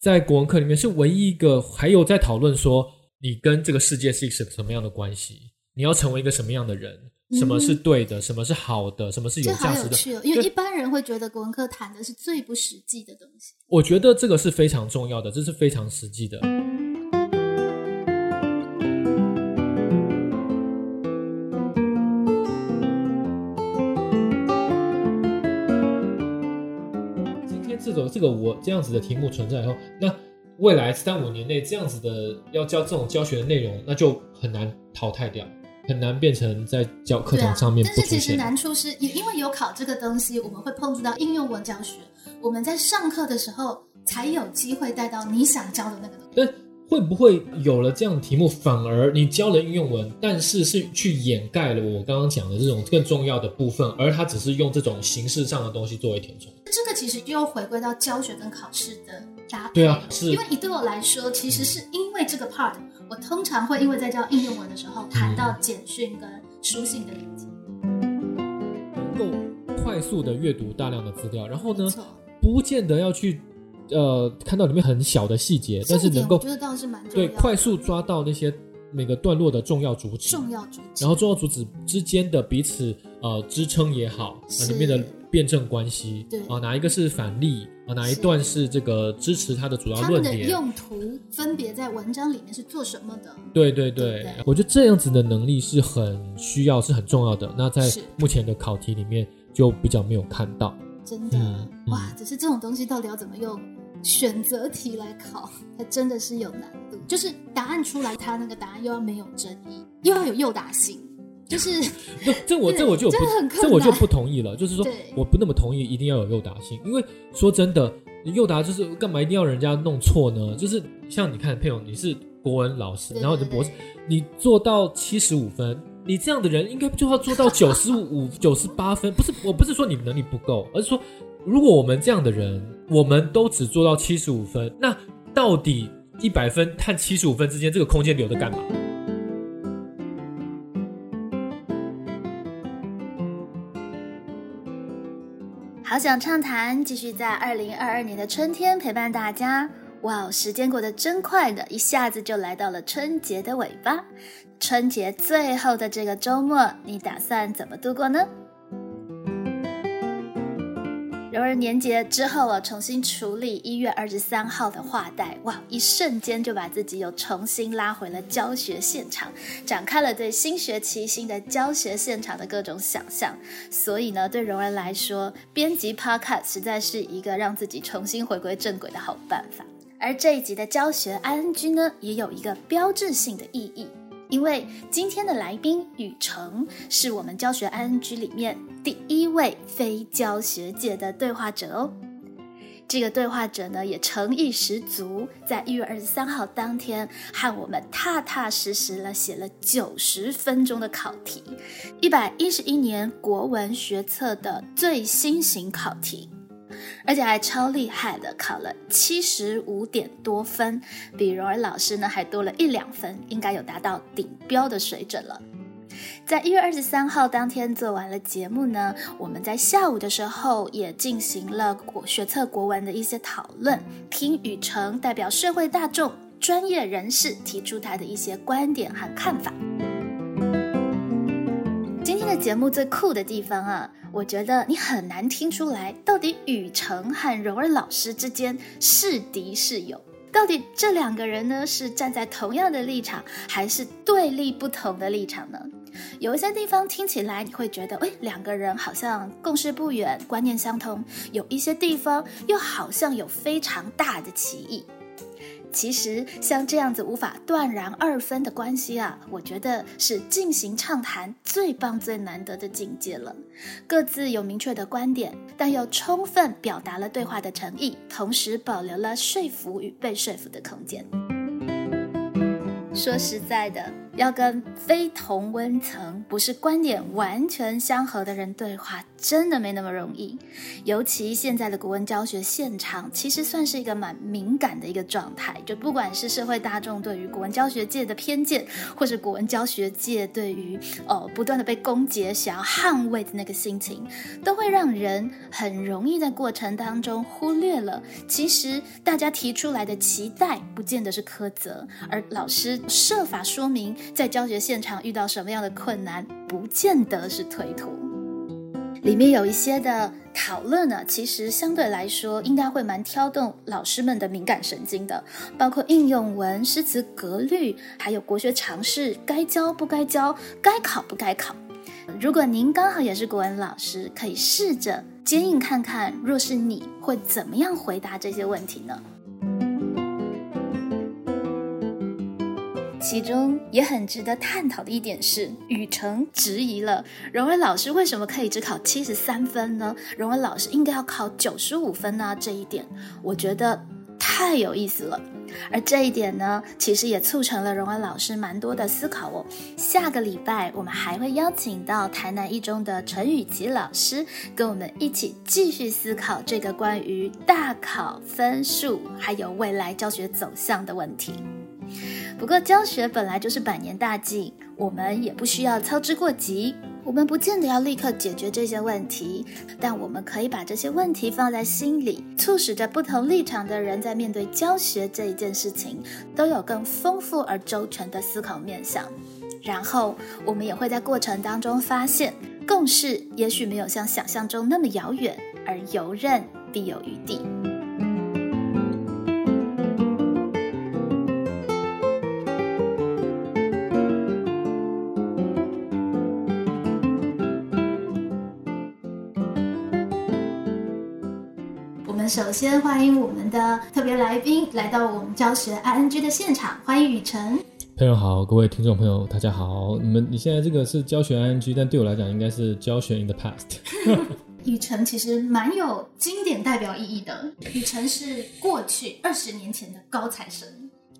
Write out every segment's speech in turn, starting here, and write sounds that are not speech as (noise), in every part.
在国文课里面是唯一一个还有在讨论说你跟这个世界是一个什么样的关系，你要成为一个什么样的人，什么是对的，什么是好的，什么是有价值的。有趣哦，因为一般人会觉得国文课谈的是最不实际的东西。我觉得这个是非常重要的，这是非常实际的。这个我这样子的题目存在以后，那未来三五年内这样子的要教这种教学的内容，那就很难淘汰掉，很难变成在教课堂上面但是其实。难处是也因为有考这个东西，我们会碰触到应用文教学，我们在上课的时候才有机会带到你想教的那个东西。但会不会有了这样的题目，反而你教了应用文，但是是去掩盖了我刚刚讲的这种更重要的部分，而它只是用这种形式上的东西作为填充？这个其实又回归到教学跟考试的搭配。对啊，是因为你对我来说，其实是因为这个 part，我通常会因为在教应用文的时候谈到简讯跟书信的连接。能够快速的阅读大量的资料，然后呢不见得要去呃看到里面很小的细节，但是能够我觉得倒是蛮重要对快速抓到那些每个段落的重要主旨，重要主旨。然后重要主旨之间的彼此呃支撑也好，啊里面的辩证关系，对啊哪一个是反例啊哪一段是这个支持它的主要他们的论点，用途分别在文章里面是做什么的？对对对我觉得这样子的能力是很需要，是很重要的。那在目前的考题里面就比较没有看到。真的、哇！只是这种东西到底要怎么用选择题来考，它真的是有难度。就是答案出来，它那个答案又要没有争议，又要有诱导性，就是 (laughs) 这这我这我就有不这我就不同意了，就是说我不那么同意，一定要有诱导性，因为说真的，你诱导就是干嘛一定要人家弄错呢？就是像你看佩勇，你是国文老师，然后你博士，你做到七十五分，你这样的人应该就要做到九十五、九十八分。不是，我不是说你能力不够，而是说如果我们这样的人，我们都只做到七十五分，那到底一百分和七十五分之间这个空间留着干嘛？好想畅谈，继续在二零二二年的春天陪伴大家。哇，时间过得真快的，一下子就来到了春节的尾巴。春节最后的这个周末，你打算怎么度过呢？柔儿年节之后啊，重新处理一月二十三号的话带，哇，一瞬间就把自己又重新拉回了教学现场，展开了对新学期新的教学现场的各种想象。所以呢，对柔儿来说，编辑 Podcast 实在是一个让自己重新回归正轨的好办法。而这一集的教学 ING 呢，也有一个标志性的意义。因为今天的来宾雨成是我们教学 ING 里面第一位非教学界的对话者哦。这个对话者呢也诚意十足，在一月二十三号当天和我们踏踏实实了写了九十分钟的考题，一百一十一年国文学测的最新型考题。而且还超厉害的，考了七十五点多分，比荣儿老师呢还多了一两分，应该有达到顶标的水准了。在一月二十三号当天做完了节目呢，我们在下午的时候也进行了国学测国文的一些讨论，听雨成代表社会大众、专业人士提出他的一些观点和看法。今天的节目最酷的地方啊，我觉得你很难听出来，到底雨成和蓉儿老师之间是敌是友。到底这两个人呢是站在同样的立场，还是对立不同的立场呢？有一些地方听起来你会觉得，哎，两个人好像共识不远，观念相同；有一些地方又好像有非常大的歧义。其实像这样子无法断然二分的关系啊，我觉得是进行畅谈最棒、最难得的境界了。各自有明确的观点，但又充分表达了对话的诚意，同时保留了说服与被说服的空间。说实在的，要跟非同温层、不是观点完全相合的人对话，真的没那么容易。尤其现在的国文教学现场，其实算是一个蛮敏感的一个状态。就不管是社会大众对于国文教学界的偏见，或是国文教学界对于哦不断的被攻击、想要捍卫的那个心情，都会让人很容易在过程当中忽略了，其实大家提出来的期待，不见得是苛责，而老师设法说明。在教学现场遇到什么样的困难，不见得是推脱。里面有一些的讨论呢，其实相对来说应该会蛮挑动老师们的敏感神经的，包括应用文、诗词格律，还有国学常识，该教不该教，该考不该考。如果您刚好也是国文老师，可以试着接应看看，若是你会怎么样回答这些问题呢？其中也很值得探讨的一点是，雨成质疑了荣文老师为什么可以只考七十三分呢？荣文老师应该要考九十五分呢？这一点我觉得太有意思了。而这一点呢，其实也促成了荣文老师蛮多的思考哦。下个礼拜我们还会邀请到台南一中的陈雨琪老师，跟我们一起继续思考这个关于大考分数还有未来教学走向的问题。不过教学本来就是百年大计，我们也不需要操之过急。我们不见得要立刻解决这些问题，但我们可以把这些问题放在心里，促使着不同立场的人在面对教学这一件事情，都有更丰富而周全的思考面向。然后我们也会在过程当中发现，共识也许没有像想象中那么遥远，而游刃必有余地。首先欢迎我们的特别来宾来到我们教学 ING 的现场，欢迎雨辰。朋友好，各位听众朋友大家好。你们你现在这个是教学 ING，但对我来讲应该是教学 in the past。(laughs) (laughs) 雨辰其实蛮有经典代表意义的，雨辰是过去二十年前的高材生。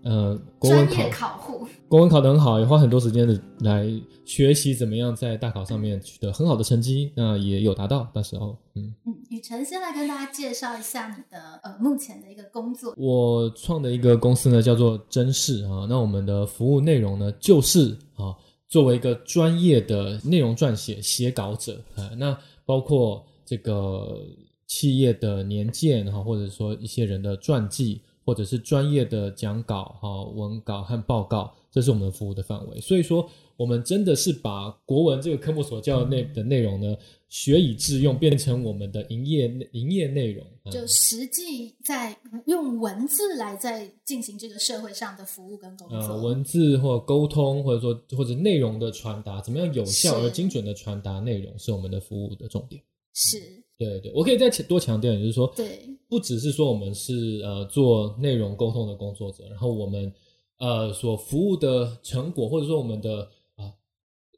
呃，专业考户，国文考得很好，也花很多时间的来学习怎么样在大考上面取得很好的成绩，那也有达到。到时候，嗯嗯，雨辰先来跟大家介绍一下你的呃目前的一个工作。我创的一个公司呢叫做真视啊，那我们的服务内容呢就是啊，作为一个专业的内容撰写写稿者啊，那包括这个企业的年鉴哈，或者说一些人的传记。或者是专业的讲稿、哈文稿和报告，这是我们服务的范围。所以说，我们真的是把国文这个科目所教的内的内容呢，学以致用，变成我们的营业营业内容。就实际在用文字来在进行这个社会上的服务跟工作。呃，文字或沟通，或者说或者内容的传达，怎么样有效而精准的传达内容，是我们的服务的重点。是。对对，我可以再多强调，就是说，对，不只是说我们是呃做内容沟通的工作者，然后我们呃所服务的成果，或者说我们的啊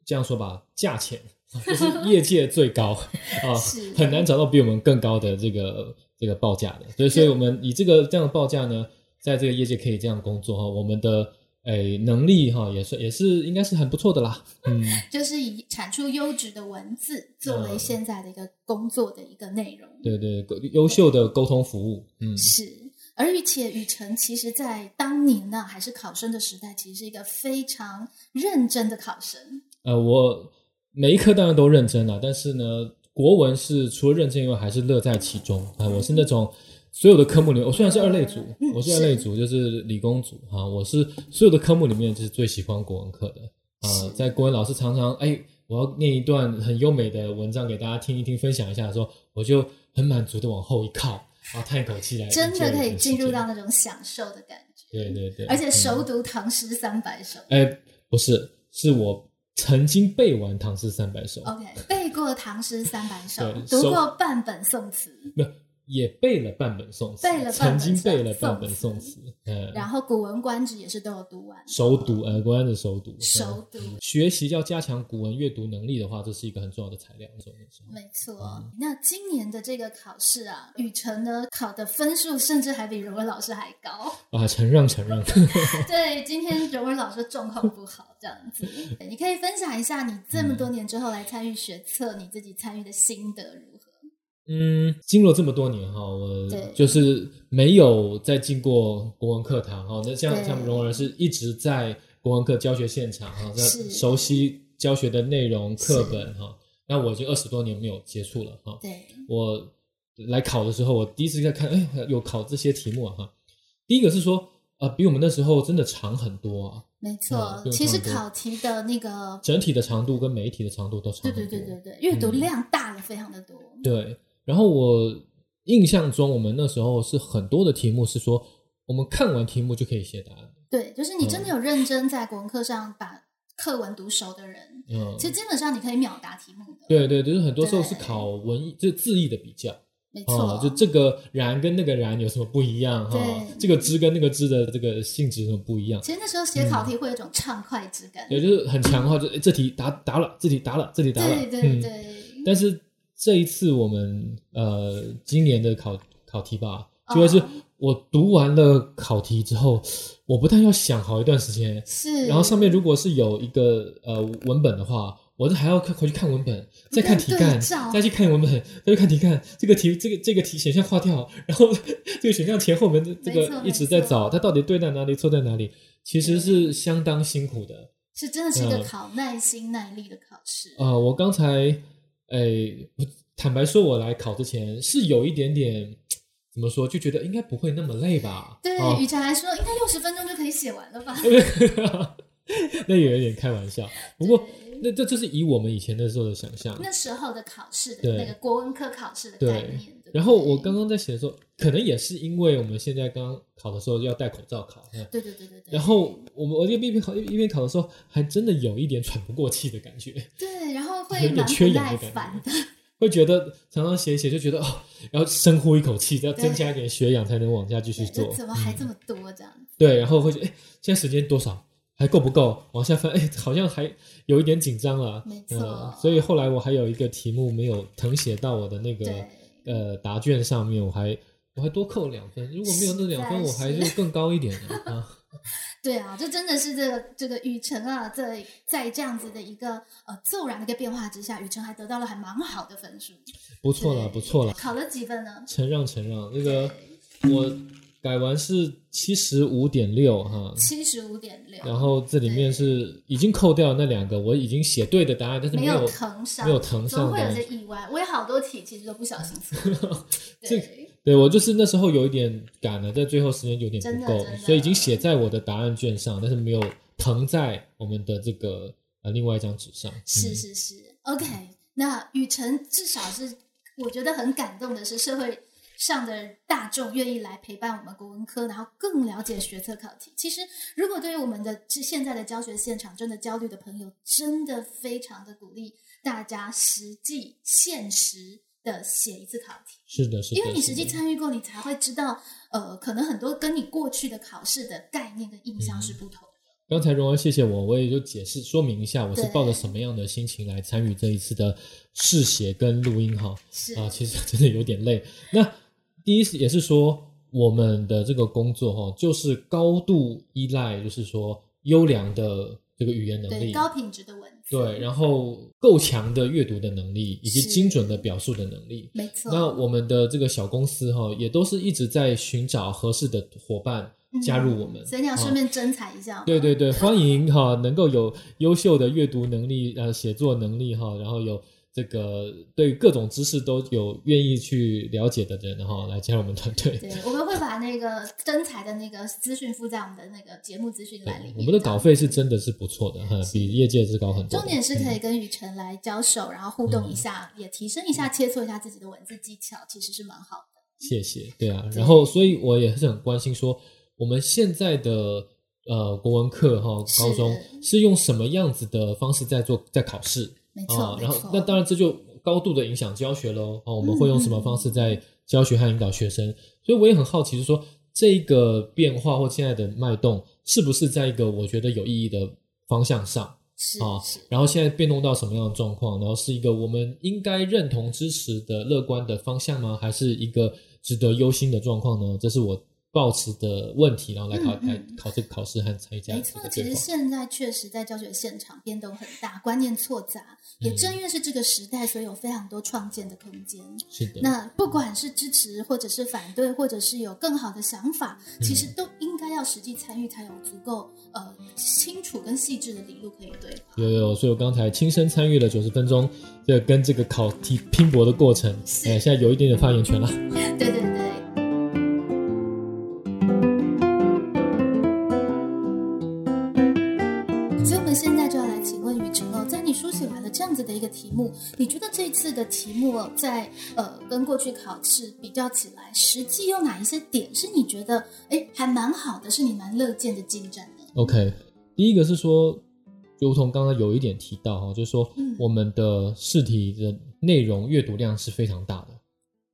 这样说吧，价钱就是业界最高啊，(laughs) 很难找到比我们更高的这个这个报价的，所以所以我们以这个这样的报价呢，在这个业界可以这样工作哈，我们的。哎，能力哈也是也是应该是很不错的啦。嗯，(laughs) 就是以产出优质的文字作为现在的一个工作的一个内容。对对，优秀的沟通服务。嗯，是。而且雨辰其实在当年呢，还是考生的时代，其实是一个非常认真的考生。呃，我每一科当然都认真了，但是呢，国文是除了认真以外，还是乐在其中啊。我是那种。所有的科目里面，我虽然是二类组，我是二类组，就是理工组哈。我是所有的科目里面，就是最喜欢国文课的啊。在国文老师常常哎，我要念一段很优美的文章给大家听一听，分享一下的时候，我就很满足的往后一靠，然后叹一口气来，真的可以进入到那种享受的感觉。对对对，而且熟读唐诗三百首。哎，不是，是我曾经背完唐诗三百首。OK，背过唐诗三百首，读过半本宋词。没有。也背了半本宋词，背了半曾本经背了半本宋词，嗯，然后《古文观止》也是都有读完，熟读，呃，国安的熟读，熟读。嗯学习要加强古文阅读能力的话，这是一个很重要的材料。那时候那时候没错。嗯。那今年的这个考试啊，雨辰呢考的分数甚至还比荣文老师还高。啊，承让承让，(laughs) 对，今天荣文老师状况不好，这样子，(laughs) 你可以分享一下你这么多年之后来参与学测，你自己参与的心得如何？嗯，经过这么多年哈，我对就是没有再进过国文课堂哈。那像像荣儿是一直在国文课教学现场哈，在是熟悉教学的内容课本哈。那我已经二十多年没有接触了哈。对，我来考的时候，我第一次在看，哎，有考这些题目啊哈。第一个是说，呃，比我们那时候真的长很多啊，没错嗯。其实考题的那个，整体的长度跟每一题的长度都长对很多。对对对对，阅读嗯量大了非常的多。对，然后我印象中，我们那时候是很多的题目是说，我们看完题目就可以写答案。对，就是你嗯真的有认真在国文课上把课文读熟的人，嗯，其实基本上你可以秒答题目的。对对，就是很多时候是考文艺，就是字义的比较没错，啊、就这个然跟那个然有什么不一样哈、对这个之跟那个之的这个性质有什么不一样？其实那时候写考题会有一种畅快之感。对，就是很强的话，就诶这题答答了，这题答了，这题答了，对对嗯。对，但是这一次我们呃今年的考考题吧，就会是哦我读完了考题之后，我不但要想好一段时间，是。然后上面如果是有一个呃文本的话，我这还要看回去看文本，再看题干，再去看文本，再去看题干。这个题这个这个题选项划掉，然后 (laughs) 这个选项前后门这个一直在找，它到底对在哪里，错在哪里，其实是相当辛苦的。是真的是一个嗯考耐心耐力的考试。呃，我刚才诶，我坦白说，我来考之前是有一点点怎么说，就觉得应该不会那么累吧？对哦，雨辰来说，应该六十分钟就可以写完了吧？(laughs) 那有一点开玩笑。不过对那这就是以我们以前那时候的想象。那时候的考试的那个国文科考试的概念。对对然后我刚刚在写的时候，可能也是因为我们现在刚刚考的时候要戴口罩考，嗯对对对对对，然后我们我一边考一边考的时候，还真的有一点喘不过气的感觉，(laughs) 对，然后会有会点缺氧的感觉烦。(laughs) 会觉得常常写一写就觉得哦，然后深呼一口气，要增加一点血氧才能往下继续对做。怎么还嗯这么多这样子？对，然后会觉得哎，现在时间多少？还够不够？往下翻，哎，好像还有一点紧张了。没错呃所以后来我还有一个题目没有誊写到我的那个呃答卷上面，我还我还多扣两分。如果没有那两分，我还是是更高一点的啊。(laughs) 对啊，这真的是这个这个雨辰啊，在在这样子的一个呃骤然的一个变化之下，雨辰还得到了还蛮好的分数。不错了，不错了，考了几分呢？承让承让。那个我改完是七十五点六哈，七十五点六，然后这里面是已经扣掉那两个我已经写对的答案，但是没有腾上，没有腾总会有些意外。我有好多题其实都不小心错。(laughs) 这 (laughs) 对，对我就是那时候有一点赶了，在最后时间有点不够所以已经写在我的答案卷上，但是没有腾在我们的这个呃另外一张纸上。是嗯是是，OK。那雨辰至少是我觉得很感动的是，社会上的大众愿意来陪伴我们国文科，然后更了解学测考题。其实，如果对于我们的这现在的教学现场真的焦虑的朋友，真的非常的鼓励大家实际现实的写一次考题。是的，是的，因为你实际参与过，你才会知道，呃，可能很多跟你过去的考试的概念跟印象是不同的。刚才荣儿谢谢我，我也就解释说明一下，我是抱着什么样的心情来参与这一次的试写跟录音哈。是啊，其实真的有点累。那第一也是说，我们的这个工作哈，就是高度依赖，就是说优良的这个语言能对力，高品质的文字，对，然后够强的阅读的能力，以及精准的表述的能力。没错。那我们的这个小公司哈，也都是一直在寻找合适的伙伴加入我们。嗯所以你要顺啊便征才一下吗？对对对，欢迎哈，能够有优秀的阅读能力、呃写作能力哈，然后有这个对各种知识都有愿意去了解的人然后，来加入我们团队。对，我们会把那个真才的那个资讯附在我们的那个节目资讯对栏里面。我们的稿费是真的是不错的哈，比业界是高很多。重点是可以嗯跟雨辰来交手，然后互动一下，也提升一下、切磋一下自己的文字技巧，其实是蛮好的。谢谢，对啊，对然后所以我也是很关心说，我们现在的呃国文课哈，高中是用什么样子的方式在做在考试没错，啊？然后。那当然这就高度的影响教学喽啊，我们会用什么方式在教学和引导学生。所以我也很好奇，是说这个变化或现在的脉动，是不是在一个我觉得有意义的方向上？是啊是，然后现在变动到什么样的状况？然后是一个我们应该认同、支持的乐观的方向吗？还是一个值得忧心的状况呢？这是我抱持的问题，然后来考、嗯嗯来考这个考试和参加没错，其实。现在确实在教学现场变动很大，观念错杂，也嗯正因为是这个时代，所以有非常多创建的空间。是的，那不管是支持，或者是反对，或者是有更好的想法，嗯其实都应该要实际参与，才有足够呃清楚跟细致的理路可以对话。有有，所以我刚才亲身参与了九十分钟，这跟这个考题拼搏的过程，是哎，现在有一点点发言权了。(laughs) 对对题目，你觉得这次的题目哦，在呃跟过去考试比较起来，实际有哪一些点是你觉得哎还蛮好的，是你蛮乐见的进展呢？OK，第一个是说，如同刚刚有一点提到哈，就是说嗯。我们的试题的内容阅读量是非常大的，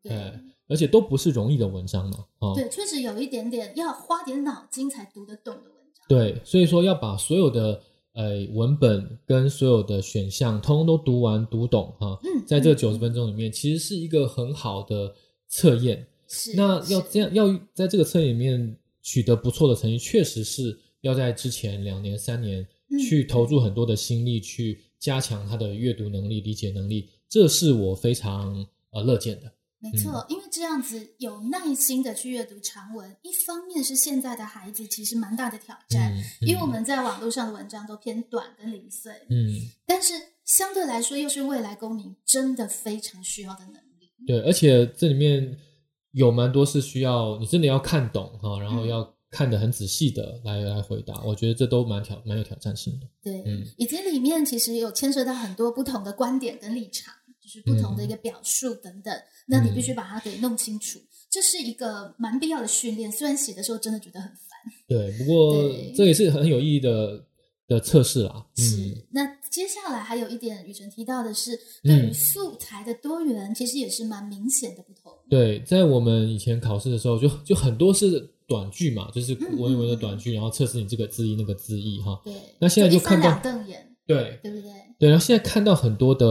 对。哎，而且都不是容易的文章嘛，啊，对，确实有一点点要花点脑筋才读得懂的文章。对，所以说要把所有的呃文本跟所有的选项通通都读完读懂哈，嗯在这嗯九十分钟里面，其实是一个很好的测验。是，那要这样，要在这个测验里面取得不错的成绩，确实是要在之前两年、三年嗯去投入很多的心力，去加强他的阅读能力、理解能力，这是我非常呃乐见的。没错，因为这样子有耐心的去阅读长文，一方面是现在的孩子其实蛮大的挑战，嗯，因为我们在网络上的文章都偏短跟零碎，嗯，但是相对来说又是未来公民真的非常需要的能力。对，而且这里面有蛮多是需要你真的要看懂哈，然后嗯要看得很仔细的来来回答，我觉得这都蛮挑蛮有挑战性的。对，嗯以及里面其实有牵涉到很多不同的观点跟立场，就是不同的一个表述等等，那你必须把它给弄清楚，这是一个蛮必要的训练。虽然写的时候真的觉得很烦，对，不过这也是很有意义的的测试啦。是，嗯，那接下来还有一点，雨辰提到的是，对于嗯素材的多元，其实也是蛮明显的不同。对，在我们以前考试的时候，就就很多是短句嘛，就是嗯文言文的短句，然后测试你这个字义那个字义哈。对，那现在就看到两瞪眼，对对不对？对，然后现在看到很多的，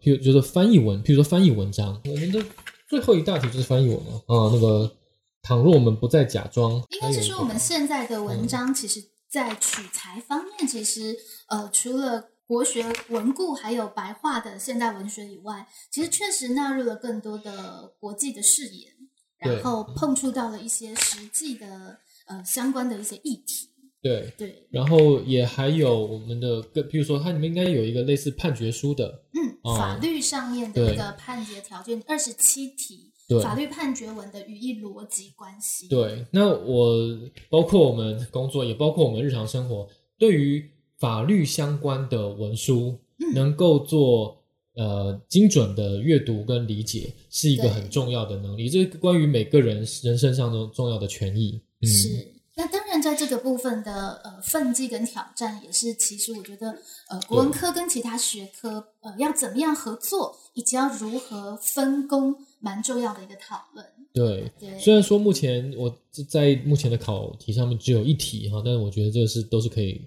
譬如就是翻译文，譬如说翻译文章，我们的最后一大题就是翻译文嘛啊，那个倘若我们不再假装，应该是说我们现在的嗯文章，其实在取材方面，其实呃，除了国学文故还有白话的现代文学以外，其实确实纳入了更多的国际的视野，然后碰触到了一些实际的呃相关的一些议题。对，对，然后也还有我们的个，譬如说它里面应该有一个类似判决书的，嗯，哦法律上面的一个判决条件二十七题，对法律判决文的语义逻辑关系。对，那我包括我们工作，也包括我们日常生活，对于法律相关的文书，嗯能够做呃精准的阅读跟理解，是一个很重要的能力。这是关于每个人人身上的重要的权益。嗯，是。这个部分的呃奋进跟挑战，也是其实我觉得呃国文科跟其他学科呃要怎么样合作，以及要如何分工，蛮重要的一个讨论。对。对，虽然说目前我在目前的考题上面只有一题哈，但是我觉得这个是都是可以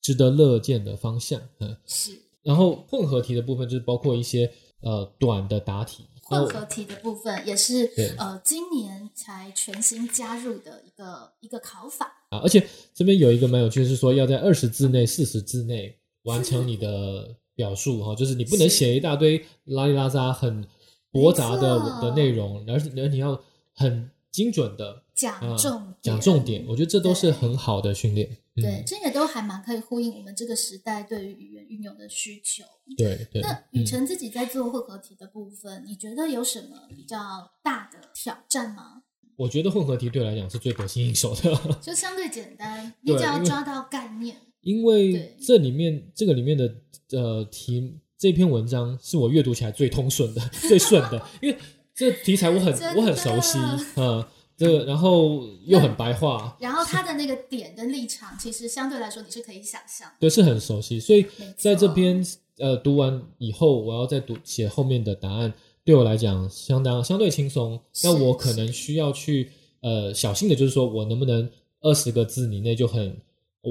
值得乐见的方向。嗯，是然后混合题的部分就是包括一些呃短的答题，混合题的部分，也是呃今年才全新加入的一个一个考法。啊，而且这边有一个蛮有趣的是说，要在二十字内、四十字内完成你的表述哈，就是你不能写一大堆拉里拉扎很驳杂的的内容，而且而你要很精准的讲啊重点，讲重点，我觉得这都是很好的训练。对，嗯、这也都还蛮可以呼应我们这个时代对于语言运用的需求。对对。那雨嗯辰自己在做混合题的部分，你觉得有什么比较大的挑战吗？我觉得混合题对我来讲是最得心应手的，(laughs) 就相对简单，你只要抓到概念。因为对这里面这个里面的呃题这篇文章是我阅读起来最通顺的、最顺的，(laughs) 因为这题材我很我很熟悉，嗯，这个然后又很白话，然后他的那个点跟立场，其实相对来说你是可以想象。对，是很熟悉，所以在这边呃读完以后，我要再读写后面的答案，对我来讲相当相对轻松。那我可能需要去呃小心的，就是说我能不能二十个字以内就很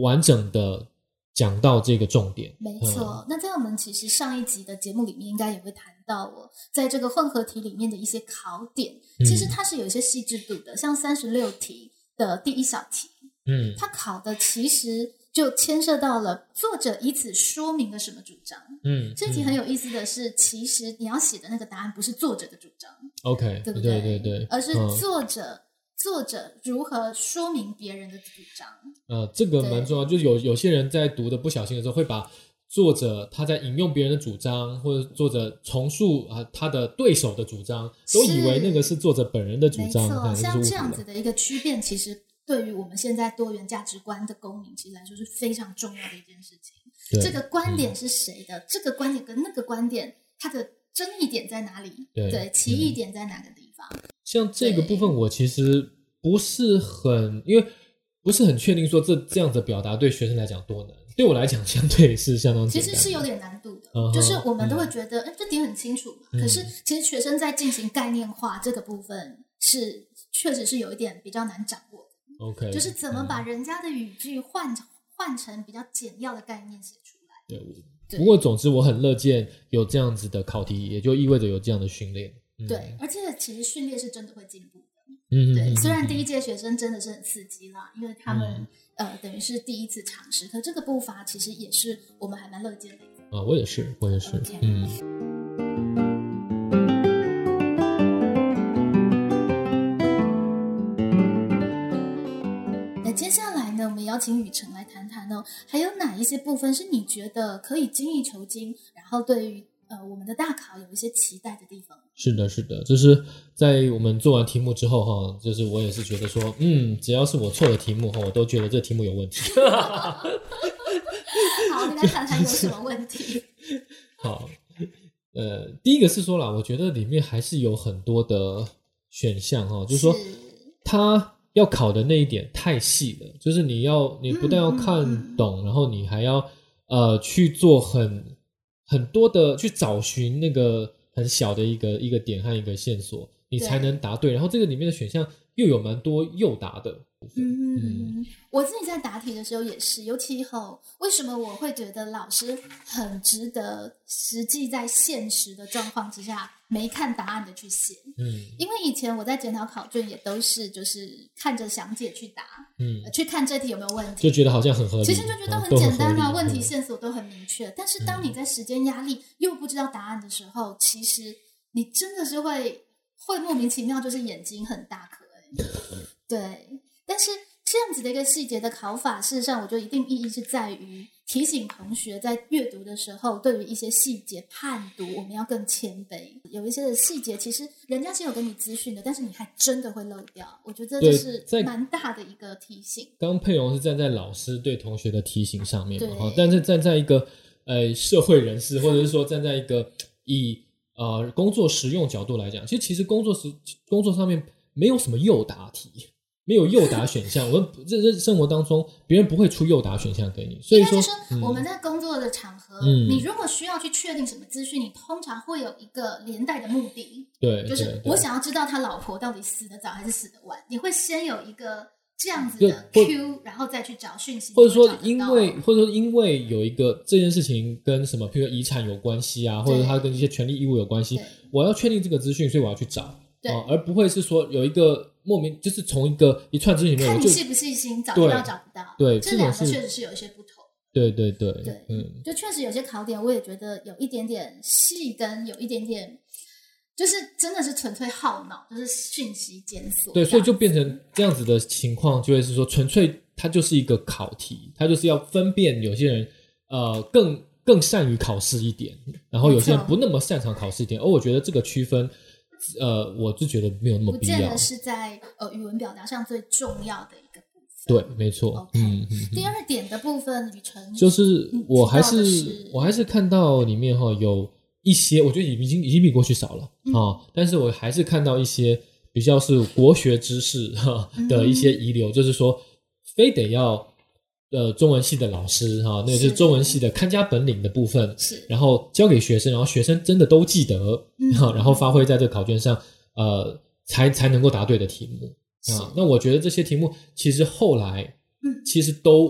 完整的讲到这个重点。没嗯错，那在我们其实上一集的节目里面，应该也会谈到我，在这个混合题里面的一些考点，嗯其实它是有一些细致度的。像三十六题的第一小题，嗯它考的其实就牵涉到了作者以此说明了什么主张。嗯，这题嗯很有意思的是，其实你要写的那个答案不是作者的主张，OK，对不对对对对，而是嗯作者、作者如何说明别人的主张。呃，这个蛮重要，就是有有些人在读的不小心的时候，会把作者他在引用别人的主张，或者作者重述啊、他的对手的主张，都以为那个是作者本人的主张，可错，能是像这。样子的一个区辨，其实对于我们现在多元价值观的公民，其实来说是非常重要的一件事情。对这个观点是谁的？这个观点跟那个观点，它的争议点在哪里？对歧义点在哪个地方？像这个部分，我其实不是很，因为不是很确定说这这样子表达对学生来讲多难，对我来讲相对是相当其。实是有点难度的，嗯就是我们都会觉得，哎、这点很清楚可是其实学生在进行概念化这个部分是确实是有一点比较难掌握的，OK，就是怎么把嗯人家的语句换换成比较简要的概念写出来。对对不过总之我很乐见有这样子的考题，也就意味着有这样的训练。嗯对，，而且其实训练是真的会进步的。嗯对，虽然嗯第一届学生真的是很刺激啦，因为他们、呃等于是第一次尝试，可这个步伐其实也是我们还蛮乐见的。啊，我也是，我也是嗯。那接下来呢，我们邀请雨辰来谈谈哦，还有哪一些部分是你觉得可以精益求精，然后对于呃我们的大考有一些期待的地方？是的，是的，就是在我们做完题目之后哈，就是我也是觉得说，嗯，只要是我错的题目哈，我都觉得这题目有问题。(laughs) 好，你来谈谈有什么问题？(laughs) 好，呃，第一个是说啦，我觉得里面还是有很多的选项哈，就是说它要考的那一点太细了，就是你要你不但要嗯嗯看嗯懂，然后你还要呃去做很很多的去找寻那个很小的一个一个点和一个线索，你才能答对。然后这个里面的选项又有蛮多诱答的嗯嗯，我自己在答题的时候也是，尤其后为什么我会觉得老师很值得实际在现实的状况之下没看答案的去写？嗯因为以前我在检讨考卷也都是就是看着详解去答，嗯呃，去看这题有没有问题。就觉得好像很合理，其实就觉得都很简单啊，问题线索都很明确。但是当你在时间压力又不知道答案的时候，其实你真的是会会莫名其妙，就是眼睛很大颗、欸。对，但是这样子的一个细节的考法，事实上我觉得一定意义是在于提醒同学在阅读的时候，对于一些细节判读，我们要更谦卑。有一些的细节，其实人家是有给你资讯的，但是你还真的会漏掉。我觉得这是蛮大的一个提醒。刚刚佩蓉是站在老师对同学的提醒上面嘛，哈，但是站在一个呃社会人士，或者是说站在一个以呃工作实用角度来讲，其实其实工作时工作上面没有什么诱答题，没有诱答选项，我们这这生活当中别人不会出诱答选项给你，所以说我们在工作的场合，嗯。你如果需要去确定什么资讯，你通常会有一个连带的目的，对，就是我想要知道他老婆到底死的早还是死的晚。你会先有一个这样子的 Q，然后再去找讯息，或者说因为或者说因为有一个这件事情跟什么，譬如说遗产有关系啊，或者对它跟一些权利义务有关系，我要确定这个资讯，所以我要去找。对。哦，而不会是说有一个莫名，就是从一个一串资讯里面，看你细不细心，找不到找不到。对这两个确实是有一些不同。对对对对嗯，就确实有些考点，我也觉得有一点点细，跟有一点点，就是真的是纯粹耗脑，就是讯息检索对，所以就变成这样子的情况，就会是说纯粹它就是一个考题，它就是要分辨有些人呃更更善于考试一点，然后有些人不那么擅长考试一点，而我觉得这个区分，呃，我就觉得没有那么必要不见得。是在呃语文表达上最重要的一个部分。对，没错 OK。第二点的部分，雨辰就是嗯我还是是我还是看到里面哈有一些，我觉得已经已经比过去少了嗯啊、但是我还是看到一些比较是国学知识哈的一些遗留，就是说非得要呃中文系的老师哈，那个是是中文系的看家本领的部分，是然后教给学生，然后学生真的都记得，然后发挥在这个考卷上，呃，才才能够答对的题目啊。那我觉得这些题目其实后来，嗯其实都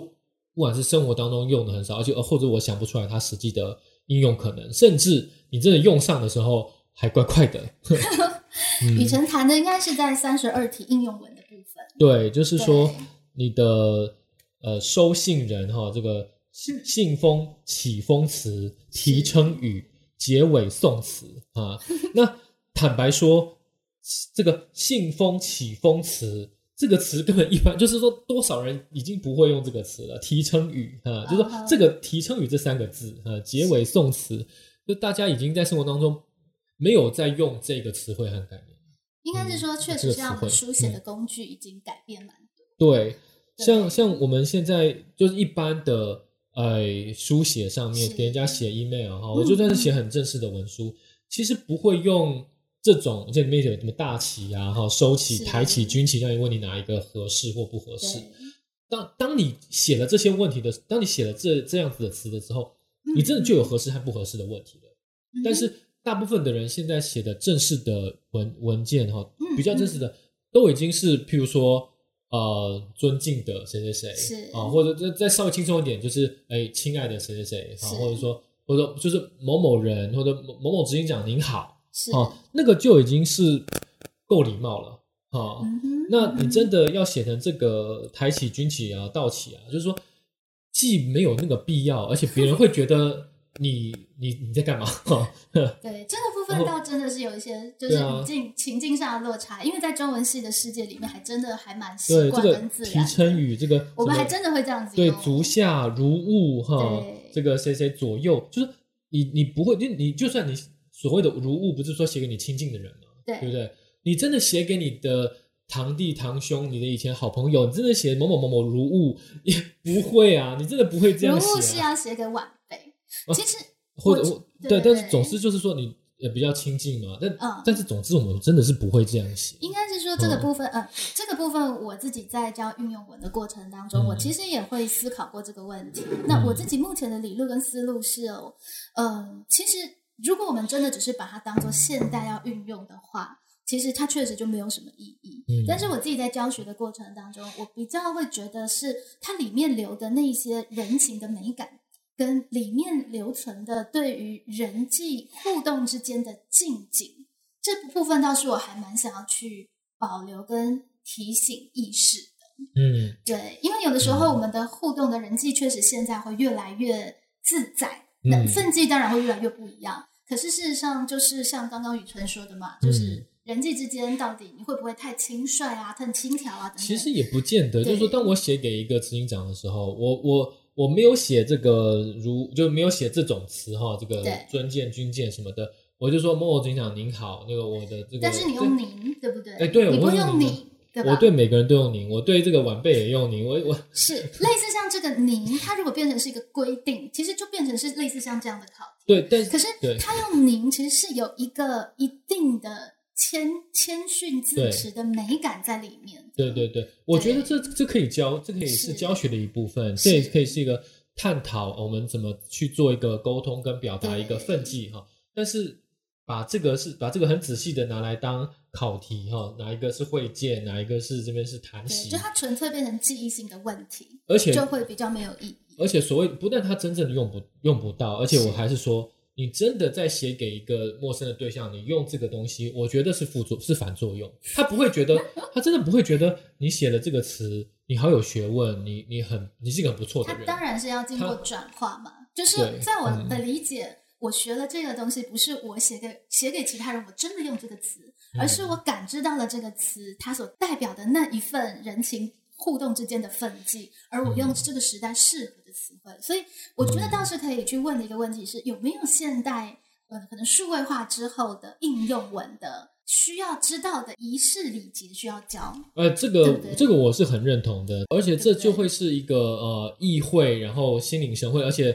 不管是生活当中用的很少，而且呃或者我想不出来它实际的应用可能，甚至你真的用上的时候还怪怪的。(laughs) 嗯雨辰谈的应该是在三十二题应用文的部分。对，就是说你的呃收信人哈，这个信信封起封词、提称语、结尾宋词啊。(laughs) 那坦白说，这个信封起封词这个词根本一般，就是说多少人已经不会用这个词了。提称语啊，就是说这个提称语这三个字啊，结尾宋词，就大家已经在生活当中没有在用这个词汇和概念。应该是说，确这实这样的个词汇书写嗯的工具已经改变蛮多。对，对像像我们现在就是一般的呃书写上面给人家写 email 哈，嗯我就算是写很正式的文书，其实不会用这种这里面有什么大旗啊哈，收起、是抬起、军旗，让你问你哪一个合适或不合适。当当你写了这些问题的，当你写了这这样子的词的时候，嗯你真的就有合适和不合适的问题了。嗯。但是大部分的人现在写的正式的文文件哈嗯，比较正式的都已经是譬如说呃尊敬的谁谁谁是啊，或者再再稍微轻松一点，就是哎亲爱的谁谁谁啊，或者说或者就是某某人或者某某某执行长您好是啊，那个就已经是够礼貌了啊。嗯那你真的要写成这个抬起军旗啊、道起啊，就是说既没有那个必要，而且别人会觉得你你你在干嘛？哈对这个部分然后倒真的是有一些就是境、情境上的落差，因为在中文系的世界里面，还真的还蛮习惯跟自然提。称语，这个我们还真的会这样子对足下如雾哈，这个谁谁左右，就是你你不会，就你就算你所谓的如雾，不是说写给你亲近的人嘛，对。对不对？你真的写给你的堂弟堂兄，你的以前好朋友，你真的写某某某某如物，也 (laughs) 不会啊，你真的不会这如样写、务是啊，要写给晚辈，哦其实我或者或对对，但是总之就是说你也比较亲近嘛，但、嗯但是总之我们真的是不会这样写，应该是说这个嗯部分，呃，这个部分我自己在教运用文的过程当中，嗯我其实也会思考过这个问题。那我自己目前的理论跟思路是哦，嗯、其实如果我们真的只是把它当做现代要运用的话，其实它确实就没有什么意义。嗯但是我自己在教学的过程当中，我比较会觉得是它里面留的那些人情的美感。跟里面留存的对于人际互动之间的近景，这部分倒是我还蛮想要去保留跟提醒意识的。嗯对，因为有的时候我们的互动的人际确实现在会越来越自在，那嗯分际当然会越来越不一样。可是事实上，就是像刚刚雨纯说的嘛，就是嗯人际之间到底你会不会太轻率啊、太轻佻啊等等。其实也不见得，就是说，当我写给一个执行长的时候，我我我没有写这个如就没有写这种词哈，这个尊敬、军舰什么的，我就说某某执行长您好，那个我的这个，但是你用您，对不对？哎对你不我用您用你，对吧？我对每个人都用您，我对这个晚辈也用您，我我是类似像这个您，它如果变成是一个规定，其实就变成是类似像这样的考题。对，但可是对它用您其实是有一个一定的谦谦逊自持的美感在里面。对对对，我觉得这这可以教，这可以是是。教学的一部分，这也可以是一个探讨我们怎么去做一个沟通跟表达一个对。分际哈。但是把这个是把这个很仔细的拿来当考题哈，哪一个是会见，哪一个是这边是谈对，习就，它纯粹变成记忆性的问题，而且就会比较没有意义。而且所谓不但它真正的用不用不到，而且我还是说，你真的在写给一个陌生的对象，你用这个东西，我觉得是副作是反作用。他不会觉得，他真的不会觉得你写了这个词，你好有学问，你你很你是一个很不错的人。他当然是要经过转化嘛，就是在我嗯的理解，我学了这个东西，不是我写给写给其他人，我真的用这个词，嗯而是我感知到了这个词它所代表的那一份人情互动之间的分际，而我用嗯这个时代适合的词汇，所以我觉得倒是可以去问的一个问题是，有没有现代呃可能数位化之后的应用文的需要知道的仪式礼节需要教？呃，这个这个我是很认同的，而且这就会是一个呃议会，然后心领神会，而且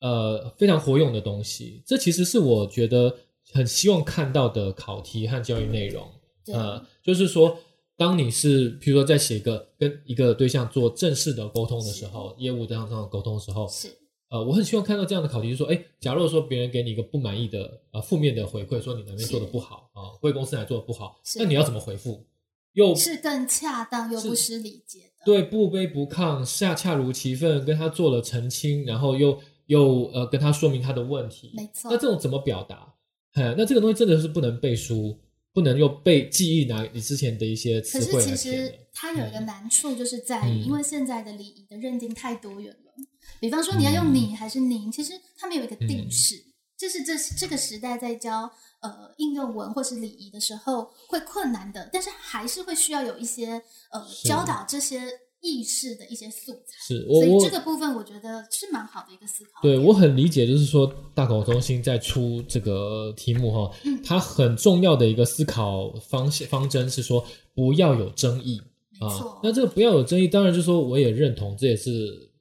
呃非常活用的东西。这其实是我觉得很希望看到的考题和教育内容。对呃，就是说当你是譬如说在写一个跟一个对象做正式的沟通的时候，业务这样这样的沟通的时候，是呃，我很希望看到这样的考题，就是说，哎，假如说别人给你一个不满意的呃负面的回馈，说你哪边做的不好啊，贵公司还做的不好，是那你要怎么回复？又是更恰当又不失礼节的。对，不卑不亢，恰恰如其分，跟他做了澄清，然后又又呃跟他说明他的问题。没错那这种怎么表达？哎，那这个东西真的是不能背书，不能用被记忆拿你之前的一些词可是其实。它有一个难处，就是在于，嗯因为现在的礼仪的认定太多元了。比方说，你要用嗯你还是您，其实他们有一个定式。这是这这个时代在教呃应用文或是礼仪的时候会困难的，但是还是会需要有一些呃教导这些意识的一些素材。是所以这个部分我觉得是蛮好的一个思考。对我很理解，就是说大考中心在出这个题目哈，嗯它很重要的一个思考方向方针是说不要有争议啊。那这个不要有争议，当然就是说我也认同，这也是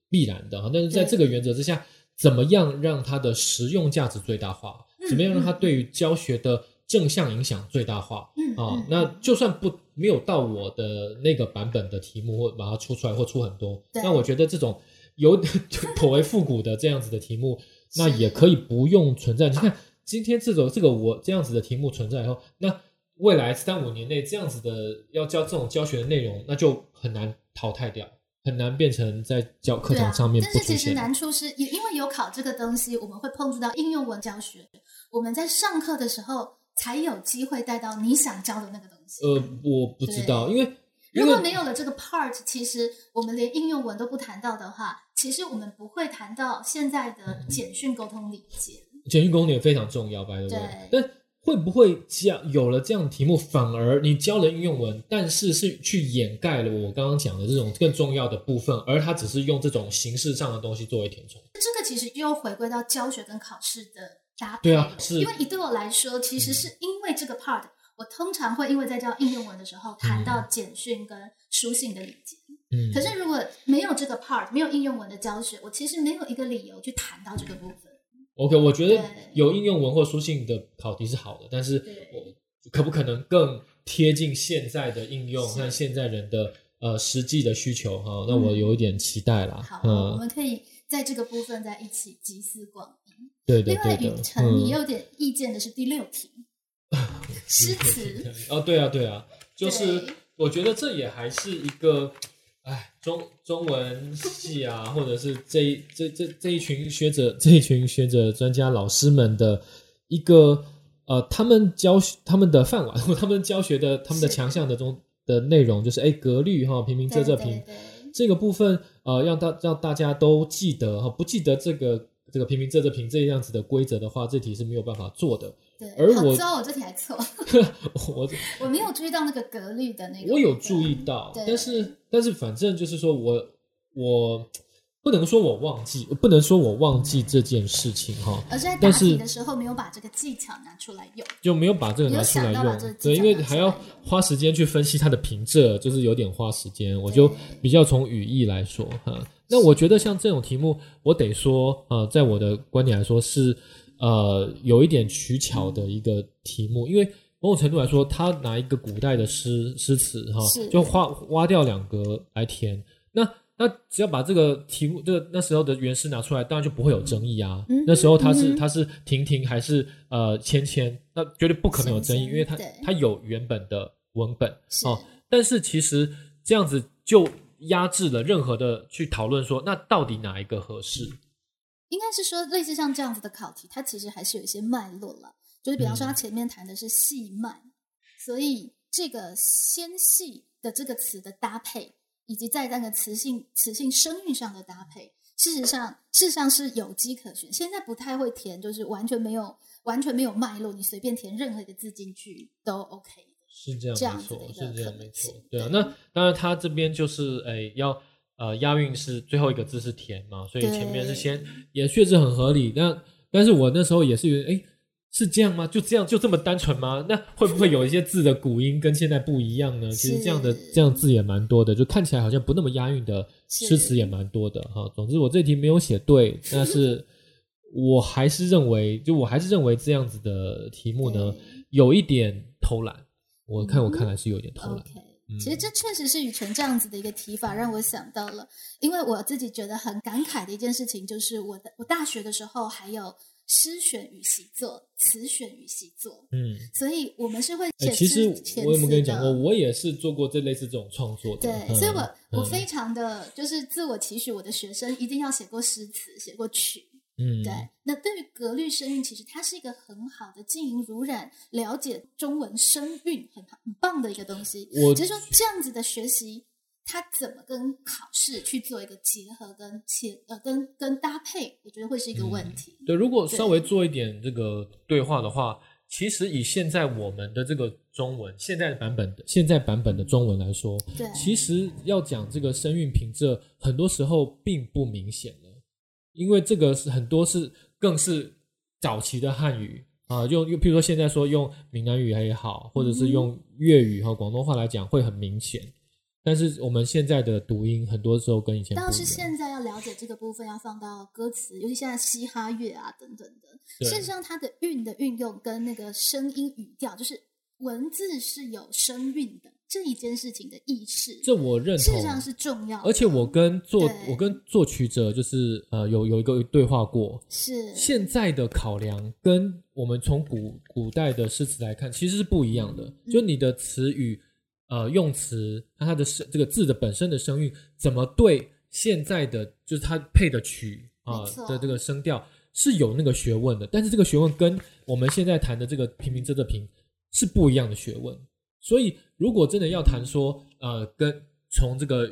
必然的哈。但是在这个原则之下，怎么样让它的实用价值最大化？嗯怎么样让它嗯对于教学的正向影响最大化？嗯嗯，啊那就算不没有到我的那个版本的题目，或把它出出来，或出很多，对那我觉得这种有 (laughs) 颇为复古的这样子的题目，那也可以不用存在。你看今天这种这个我这样子的题目存在以后，那未来三五年内这样子的要教这种教学的内容，那就很难淘汰掉，很难变成在教课堂上面但是其实。难处是，也因为有考这个东西，我们会碰触到应用文教学。我们在上课的时候才有机会带到你想教的那个东西。呃，我不知道，因为因如果没有了这个 part，其实我们连应用文都不谈到的话，其实我们不会谈到现在的简讯沟通理解。简讯沟通也非常重要，白对不对但会不会这样有了这样的题目，反而你教了应用文，但是是去掩盖了我刚刚讲的这种更重要的部分，而它只是用这种形式上的东西作为填充。这个其实又回归到教学跟考试的搭配。对啊，是因为你对我来说，其实是因为这个 part，我通常会因为在教应用文的时候谈到简讯跟书信的理解。嗯，可是如果没有这个 part，没有应用文的教学，我其实没有一个理由去谈到这个部分。OK，我觉得有应用文或书信的考题是好的，但是我可不可能更贴近现在的应用是和现在人的呃实际的需求哈？那我嗯有一点期待啦。好，我嗯，们可以在这个部分再一起集思广益。对的另外，对的，雨辰，嗯你有点意见的是第六题，(laughs) 诗词。哦，对啊，对啊，就是我觉得这也还是一个，哎，中中文系啊，或者是这一这这这一群学者，这一群学者专家老师们的一个呃，他们教他们的饭碗，或 (laughs) 他们教学的他们的强项的中的内容，就是哎格律哈，平平仄仄对平对对这个部分呃，让大让大家都记得哈，不记得这个这个平平仄仄平这样子的规则的话，这题是没有办法做的。对，而我知道，我这题还错，(laughs) 我我没有注意到那个格律的那个。我有注意到，但是但是反正就是说我我不能说我忘记，不能说我忘记这件事情哈，而在答但是题的时候没有把这个技巧拿出来用。就没有把这个拿出来用这个，对，因为还要花时间去分析它的平仄，就是有点花时间，我就比较从语义来说哈。那我觉得像这种题目，我得说，呃，在我的观点来说是呃有一点取巧的一个题目，因为某种程度来说，他拿一个古代的诗诗词哈，就挖挖掉两格来填，那。那只要把这个题目，这个那时候的原诗拿出来，当然就不会有争议啊。嗯那时候他是、嗯哼它是婷婷还是呃芊芊，那绝对不可能有争议，因为他他有原本的文本是哦。但是其实这样子就压制了任何的去讨论说，那到底哪一个合适？应该是说，类似像这样子的考题，它其实还是有一些脉络了。就是比方说，嗯它前面谈的是细脉，所以这个纤细的这个词的搭配，以及在那个词性词性声韵上的搭配，事实上事实上是有机可循。现在不太会填，就是完全没有完全没有脉络，你随便填任何一个字进去都 OK。是这样这样没错子的一，个是这样可能没错性。对啊，那当然他这边就是诶要呃押韵是最后一个字是田嘛，所以前面是先也确实很合理。那但是我那时候也是觉得，诶，是这样吗？就这样就这么单纯吗？那会不会有一些字的古音跟现在不一样呢？其实这样的这样字也蛮多的，就看起来好像不那么押韵的诗词也蛮多的哈。总之我这题没有写对，但是我还是认为，就我还是认为这样子的题目呢，(laughs) 有一点偷懒。我看我看来是有点偷懒。其实这确实是雨辰这样子的一个提法，让我想到了，因为我自己觉得很感慨的一件事情，就是我的我大学的时候还有诗选与习作、词选与习作，嗯。所以我们是会其实我有没有跟你词讲过，的我也是做过这类似这种创作的。对，嗯所以我我嗯非常的就是自我期许，我的学生一定要写过诗词，写过曲。嗯，对，那对于格律声韵，其实它是一个很好的经营濡染、了解中文声韵很很棒的一个东西。我只是说这样子的学习，它怎么跟考试去做一个结合跟切呃跟跟搭配，我觉得会是一个问题。对，如果稍微做一点这个对话的话，其实以现在我们的这个中文，现在的版本的现在版本的中文来说，对，其实要讲这个声韵平仄，很多时候并不明显了，因为这个是很多是更是早期的汉语啊，用用，譬如说现在说用闽南语也好，或者是用粤语和广东话来讲会很明显，但是我们现在的读音很多时候跟以前倒是。现在要了解这个部分，要放到歌词，尤其现在嘻哈乐啊等等的。对事实上，它的韵的运用跟那个声音语调，就是文字是有声韵的这一件事情的意识，这我认同，事实上是重要的。而且我跟作我跟作曲者就是呃有有一个对话过，是现在的考量跟我们从古古代的诗词来看，其实是不一样的。嗯就你的词语呃用词，那它的声这个字的本身的声韵，怎么对现在的就是它配的曲啊、的这个声调是有那个学问的，但是这个学问跟我们现在谈的这个平平仄仄平是不一样的学问。所以，如果真的要谈说，呃，跟从这个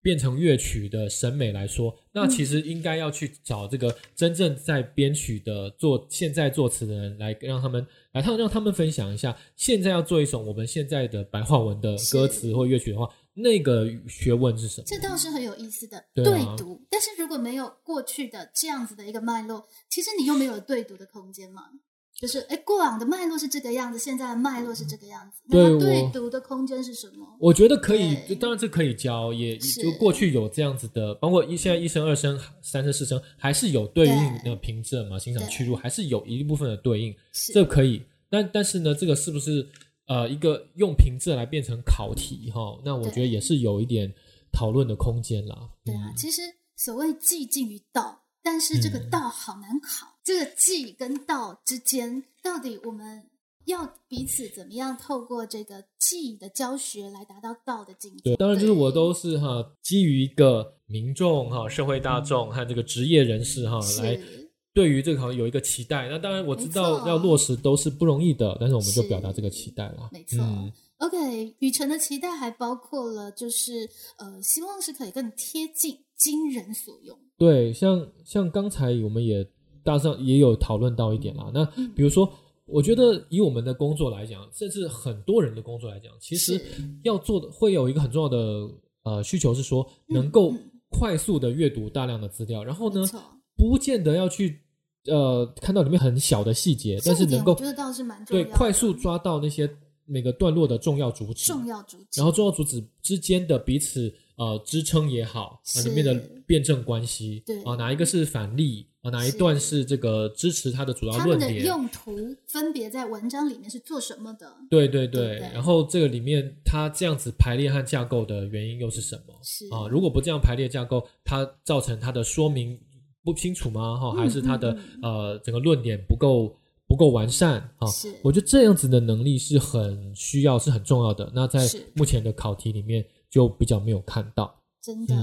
变成乐曲的审美来说，那其实应该要去找这个真正在编曲的做现在作词的人来让他们来他让他们分享一下，现在要做一首我们现在的白话文的歌词或乐曲的话，那个学问是什么？这倒是很有意思的对啊读。但是如果没有过去的这样子的一个脉络，其实你又没有对读的空间嘛。就是哎，过往的脉络是这个样子，现在的脉络是这个样子，那对它对读的空间是什么？我觉得可以，就当然这可以教，也就过去有这样子的，包括一现在一声、二声、三声、四声，还是有对应对的平仄嘛，欣赏对去入，还是有一部分的对应，是这可以。但但是呢，这个是不是呃一个用平仄来变成考题哈？那我觉得也是有一点讨论的空间啦。对啊，嗯其实所谓寂静于道，但是这个嗯道好难考。这个记跟道之间，到底我们要彼此怎么样透过这个寂的教学来达到道的境界？对，当然就是我都是哈，基于一个民众哈、社会大众和这个职业人士哈来对于这个好像有一个期待。那当然我知道要落实都是不容易的，但是我们就表达这个期待了。没错。嗯 OK，雨辰的期待还包括了，就是呃，希望是可以更贴近今人所用。对，像像刚才我们也大致上也有讨论到一点啦。那嗯。比如说，我觉得以我们的工作来讲，甚至很多人的工作来讲，其实要做的会有一个很重要的呃需求是说，能够快速的阅读大量的资料，然后呢，不见得要去呃看到里面很小的细节，但是能够我觉得倒是蛮对快速抓到那些每个段落的重要主旨，重要主旨，然后重要主旨之间的彼此呃支撑也好，啊是里面的辩证关系，对。啊哪一个是反例啊哪一段是这个支持他的主要论点，用途分别在文章里面是做什么的？对对对，对对然后这个里面它这样子排列和架构的原因又是什么是啊？如果不这样排列架构，它造成它的说明不清楚吗？哈、嗯还是它的、嗯呃整个论点不够不够完善啊？是我觉得这样子的能力是很需要，是很重要的。那在目前的考题里面就比较没有看到。真的、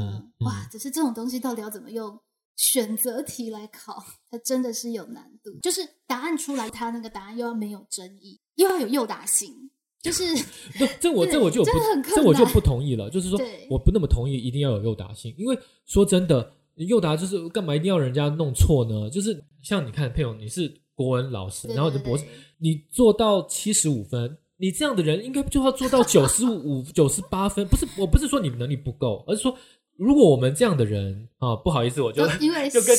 哇！只是这种东西到底要怎么用选择题来考，它真的是有难度。就是答案出来，它那个答案又要没有争议，又要有诱导性，就是，(laughs) 这我这我就不这我就不同意了。就是说，我不那么同意，一定要有诱答性，因为说真的，诱答就是干嘛一定要人家弄错呢？就是像你看，佩勇，你是国文老师，对然后你的博士，你做到七十五分，你这样的人应该就要做到九十五、九十八分。不是，我不是说你能力不够，而是说，如果我们这样的人啊，不好意思，我就因为 (laughs) 就跟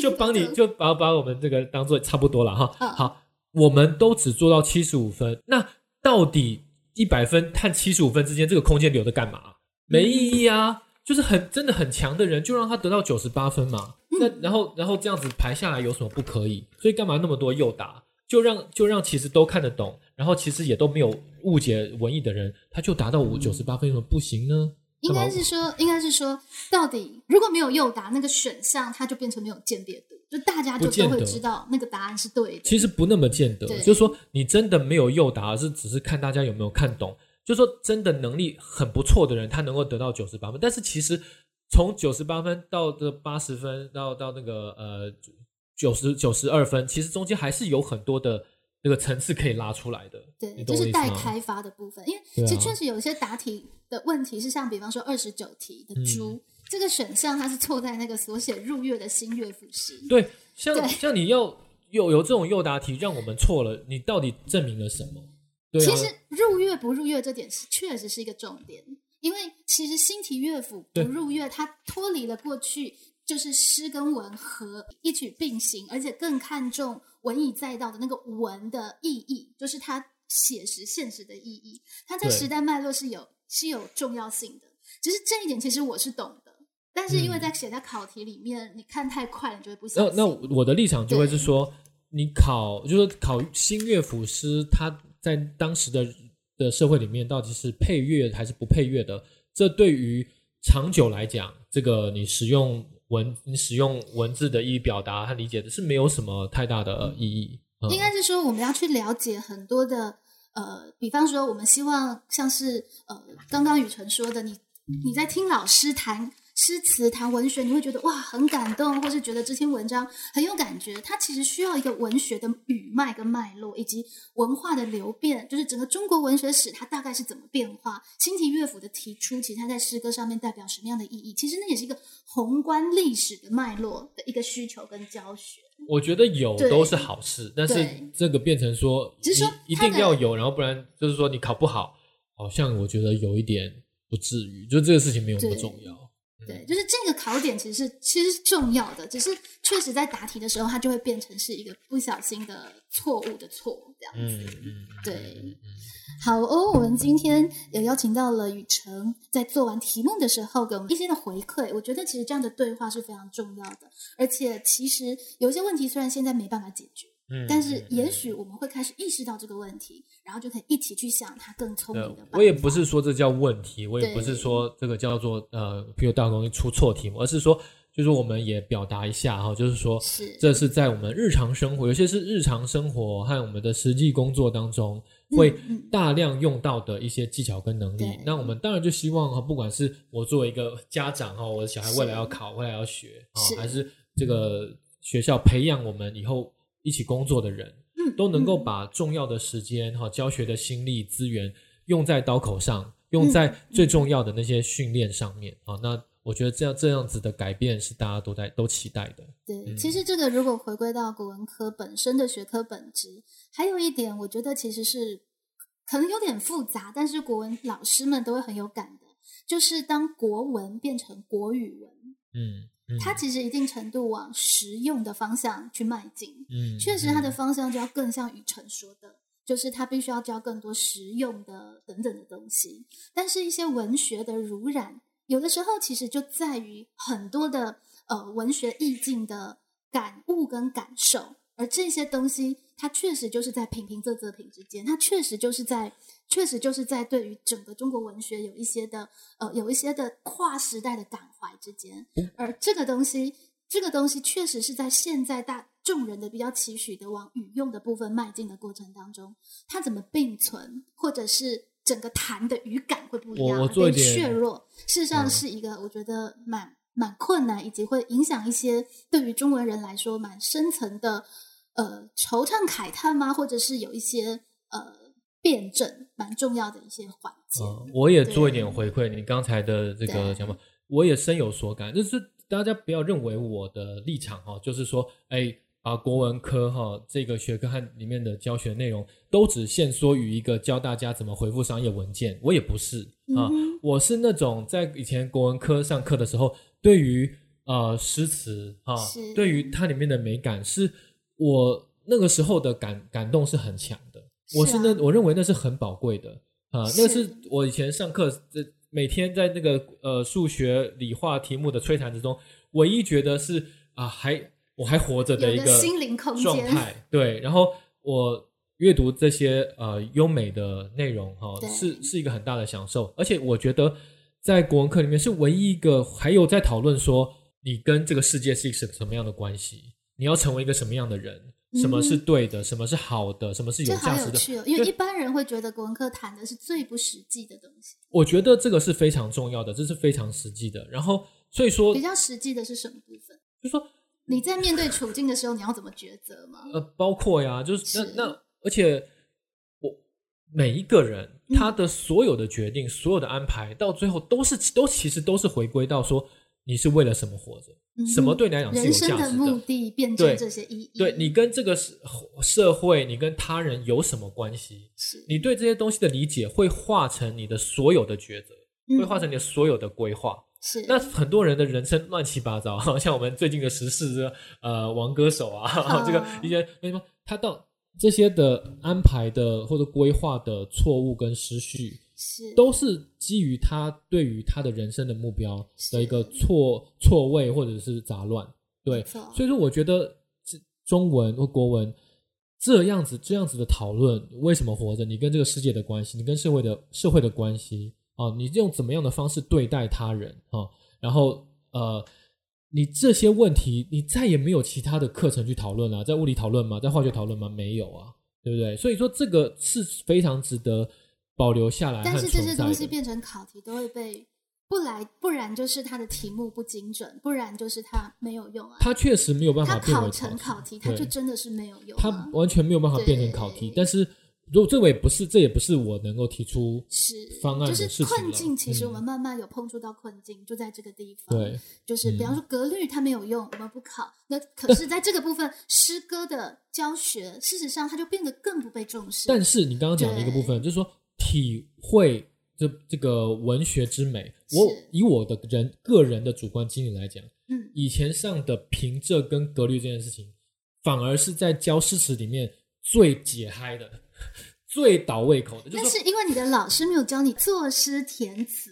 就帮你就把把我们这个当做差不多了哈。嗯好，我们都只做到七十五分，那到底一百分和七十五分之间这个空间留着干嘛？没意义啊！就是很真的很强的人，就让他得到九十八分嘛。那然后然后这样子排下来有什么不可以？所以干嘛那么多诱答？就让就让其实都看得懂，然后其实也都没有误解文艺的人，他就达到五九十八分，有什么不行呢？应该是说，应该是说，到底如果没有诱答那个选项，它就变成没有鉴别度，就大家就都会知道那个答案是对的。其实不那么见得，就是说你真的没有诱答，而是只是看大家有没有看懂。就说真的能力很不错的人，他能够得到九十八分，但是其实从九十八分到这八十分，到到那个呃九十九十二分，其实中间还是有很多的。这个层次可以拉出来的，对，就是待开发的部分。因为其实确实有一些答题的问题是像，比方说二十九题的猪这个选项，它是错在那个所写入月的新乐府诗。对，像像你要有有这种诱答题，让我们错了，你到底证明了什么？其实入月不入月这点是确实是一个重点，因为其实新题乐府不入月，它脱离了过去就是诗跟文和一曲并行，而且更看重。文以载道的那个文的意义，就是它写实现实的意义，它在时代脉络是有是有重要性的。只是这一点，其实我是懂的，但是因为在写在考题里面，你看太快了，你就会不那那我的立场就会是说，你考就是考新乐府诗，它在当时的的社会里面，到底是配乐还是不配乐的？这对于长久来讲，这个你使用。文你使用文字的意义表达和理解的是没有什么太大的意义。应该是说我们要去了解很多的呃，比方说我们希望像是呃，刚刚雨辰说的，你你在听老师谈。诗词谈文学，你会觉得哇很感动，或是觉得这篇文章很有感觉。它其实需要一个文学的语脉跟脉络，以及文化的流变，就是整个中国文学史它大概是怎么变化。新题乐府的提出，其实它在诗歌上面代表什么样的意义？其实那也是一个宏观历史的脉络的一个需求跟教学。我觉得有都是好事，但是这个变成说，只是说一定要有，然后不然就是说你考不好，好像我觉得有一点不至于，就这个事情没有那么重要。对，就是这个考点其实是其实是重要的，只是确实在答题的时候，它就会变成是一个不小心的错误的错这样子嗯。对，好哦，我们今天也邀请到了雨辰，在做完题目的时候给我们一些的回馈。我觉得其实这样的对话是非常重要的，而且其实有些问题虽然现在没办法解决。但是也许我们会开始意识到这个问题，然后就可以一起去想它更聪明的。我也不是说这叫问题，我也不是说这个叫做呃，比如大容易出错题目，而是说，就是我们也表达一下哈，就是说，是这是在我们日常生活，有些是日常生活和我们的实际工作当中会大量用到的一些技巧跟能力。那我们当然就希望哈，不管是我作为一个家长哈，我的小孩未来要考，未来要学啊，还是这个学校培养我们以后。一起工作的人，嗯，都能够把重要的时间哈，教学的心力资源用在刀口上，用在最重要的那些训练上面啊。那我觉得这样这样子的改变是大家都在都期待的。对，其实这个如果回归到国文科本身的学科本质，还有一点，我觉得其实是可能有点复杂，但是国文老师们都会很有感的，就是当国文变成国语文，嗯。它其实一定程度往实用的方向去迈进，嗯，确实它的方向就要更像雨辰说的，就是它必须要教更多实用的等等的东西。但是，一些文学的濡染，有的时候其实就在于很多的呃文学意境的感悟跟感受，而这些东西，它确实就是在平平仄仄平之间，它确实就是在。确实就是在对于整个中国文学有一些的呃有一些的跨时代的感怀之间，而这个东西这个东西确实是在现在大众人的比较期许的往语用的部分迈进的过程当中，它怎么并存，或者是整个谈的语感会不一样，变削弱，事实上是一个我觉得蛮蛮困难，以及会影响一些对于中文人来说蛮深层的呃惆怅慨叹吗？或者是有一些呃。辩证蛮重要的一些环节，我也做一点回馈。你刚才的这个想法，我也深有所感。就是大家不要认为我的立场哈，就是说，哎，把国文科哈这个学科和里面的教学内容都只限缩于一个教大家怎么回复商业文件。我也不是啊，我是那种在以前国文科上课的时候，对于呃诗词啊，对于它里面的美感，是我那个时候的感感动是很强的。我是那，我认为那是很宝贵的。啊，那是我以前上课，这每天在那个呃数学、理化题目的摧残之中，唯一觉得是啊，还我还活着的一个心灵空间。状态。对，然后我阅读这些呃优美的内容哈、对。是是一个很大的享受，而且我觉得在国文课里面是唯一一个还有在讨论说你跟这个世界是一个什么样的关系，你要成为一个什么样的人，什么是对的，什么是好的，什么是有价值的。有趣哦，因为一般人会觉得国文课谈的是最不实际的东西，我觉得这个是非常重要的，这是非常实际的。然后所以说比较实际的是什么部分？就说你在面对处境的时候，你要怎么抉择吗？呃，包括呀，就是是那那，而且我每一个人嗯他的所有的决定、所有的安排，到最后都是都其实都是回归到说你是为了什么活着，嗯什么对你来讲是有人生的价值目的辩对证这些意义，对你跟这个社社会，你跟他人有什么关系？是你对这些东西的理解会化成你的所有的抉择，会化成你的所有的规划。嗯是那很多人的人生乱七八糟，(laughs) 像我们最近的时事，这个呃王歌手啊，啊 (laughs) 这个一些为什么他到这些的安排的或者规划的错误跟失序，是都是基于他对于他的人生的目标的一个错错位或者是杂乱。对所以说我觉得这中文或国文这样子这样子的讨论，为什么活着？你跟这个世界的关系，你跟社会的社会的关系啊，你用怎么样的方式对待他人啊？然后呃，你这些问题，你再也没有其他的课程去讨论了、在物理讨论吗？在化学讨论吗？没有啊，对不对？所以说这个是非常值得保留下来但是这些。东西变成考题都会被不来，不然就是它的题目不精准，不然就是它没有用啊。它确实没有办法考成考题，它就真的是没有用、它啊。完全没有办法变成考题。但是如果这个也不是，这也不是我能够提出是方案就是困境，其实嗯我们慢慢有碰触到困境，就在这个地方。对，就是比方嗯说格律它没有用，我们不考。那可是在这个部分，诗歌的教学，事实上它就变得更不被重视。但是你刚刚讲的一个部分，就是说体会这这个文学之美。我以我的人个人的主观经历来讲，嗯，以前上的平仄跟格律这件事情，反而是在教诗词里面最解嗨的、(laughs) 最倒胃口的。就是，但是因为你的老师没有教你作诗填词，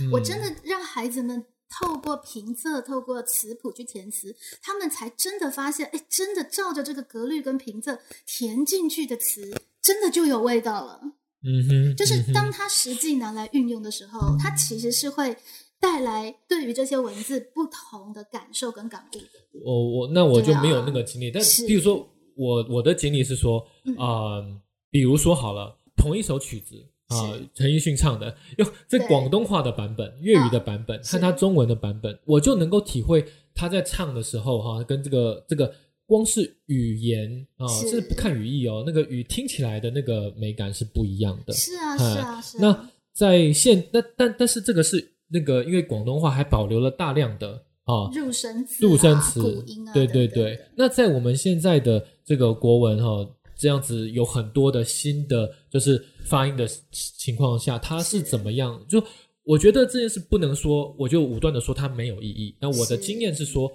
嗯我真的让孩子们透过平仄、透过词谱去填词，他们才真的发现，哎，真的照着这个格律跟平仄填进去的词，真的就有味道了。嗯哼，就是当它实际拿来运用的时候，它其实是会带来对于这些文字不同的感受跟感悟的。我我那我就没有那个经历，但是比如说我我的经历是说，嗯啊、比如说好了，同一首曲子啊，陈奕迅唱的，用这广东话的版本、粤语的版本是和他中文的版本，我就能够体会他在唱的时候哈、跟这个这个光是语言啊，是这不看语义哦，那个语听起来的那个美感是不一样的。是啊，哎是啊，是啊。那在现那但但是这个是那个，因为广东话还保留了大量的啊入声词、啊、入声词古音啊，对对对。那在我们现在的这个国文哈、这样子有很多的新的就是发音的情况下，它是是怎么样？就我觉得这件事不能说，我就武断的说它没有意义。那我的经验是说，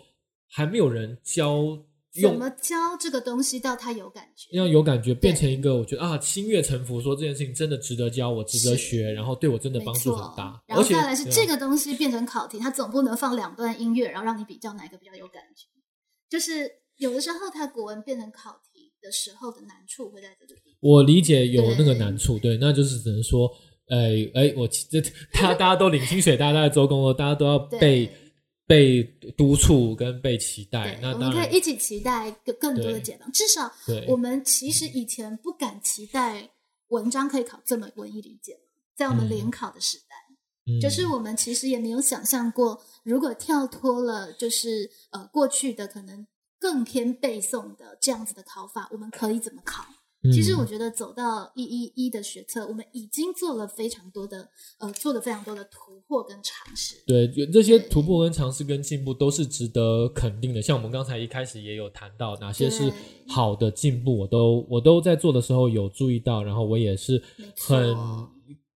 还没有人教怎用么教这个东西到他有感觉？要有感觉，变成一个我觉得啊心悦诚服，说这件事情真的值得教，我值得是学，然后对我真的没帮助很大。然后再来是这个东西变成考题，它总不能放两段音乐，然后让你比较哪个比较有感觉。就是有的时候，它国文变成考题的时候的难处会在这个地方。我理解有那个对难处，对，那就是只能说，哎哎，我这 (laughs) 大家大家都领薪水，大家都在做工作，大家都要对被被督促跟被期待对，，那我们可以一起期待更更多的对解放。至少对我们其实以前不敢期待文章可以考这么文艺理解，在我们嗯联考的时代。嗯就是我们其实也没有想象过，如果跳脱了就是呃过去的可能更偏背诵的这样子的考法，我们可以怎么考？其实我嗯。觉得走到一一一的学测，我们已经做了非常多的呃做了非常多的突破跟尝试。对这些突破跟尝试跟进步都是值得肯定的。像我们刚才一开始也有谈到哪些是好的进步，我都我都在做的时候有注意到，然后我也是很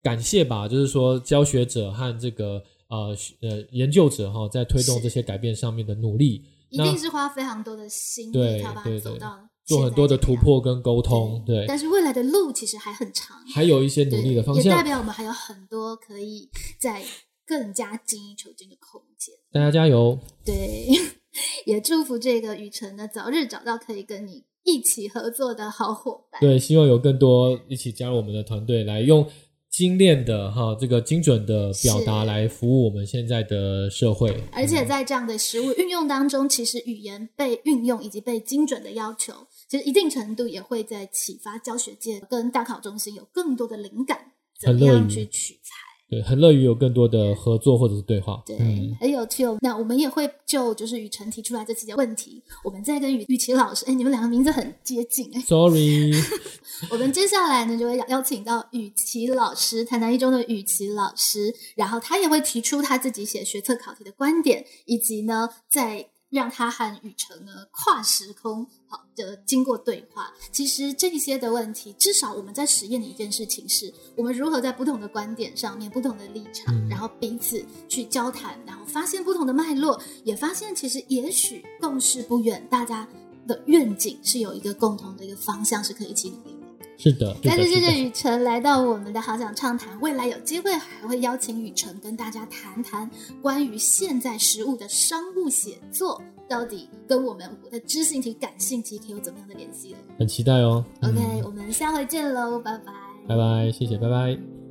感谢吧，就是说教学者和这个呃呃研究者哈、在推动这些改变上面的努力。一定是花非常多的心才把它对对走到做很多的突破跟沟通，对，但是未来的路其实还很长，还有一些努力的方向也代，表我们还有很多可以在更加精益求精的空间。大家加油！对，(laughs) 也祝福这个雨辰呢早日找到可以跟你一起合作的好伙伴。对，希望有更多一起加入我们的团队，来用精炼的哈这个精准的表达来服务我们现在的社会。而且在这样的实物运用当中，其实语言被运用以及被精准的要求，其实一定程度也会在启发教学界跟大考中心有更多的灵感，怎么样去取材。对，很乐于有更多的合作或者是对话。对，嗯，很有趣哦。那我们也会就就是雨辰提出来这期的问题，我们再跟雨雨琦老师，哎，你们两个名字很接近哎。Sorry，(laughs) 我们接下来呢就会邀请到雨琦老师，台南一中的雨琦老师，然后他也会提出他自己写学测考题的观点，以及呢在让他和雨辰呢跨时空好的经过对话。其实这些的问题，至少我们在实验的一件事情是，我们如何在不同的观点上面、不同的立场，嗯然后彼此去交谈，然后发现不同的脉络，也发现其实也许共识不远，大家的愿景是有一个共同的一个方向，是可以一起努力的。是的，再次谢谢雨辰来到我们的好想畅谈，未来有机会还会邀请雨辰跟大家谈谈关于现在食物的商务写作，到底跟我们的知性体、感性体可以有怎么样的联系了、很期待哦。o 嗯 k 我们下回见喽，拜拜。拜拜，谢谢，拜拜。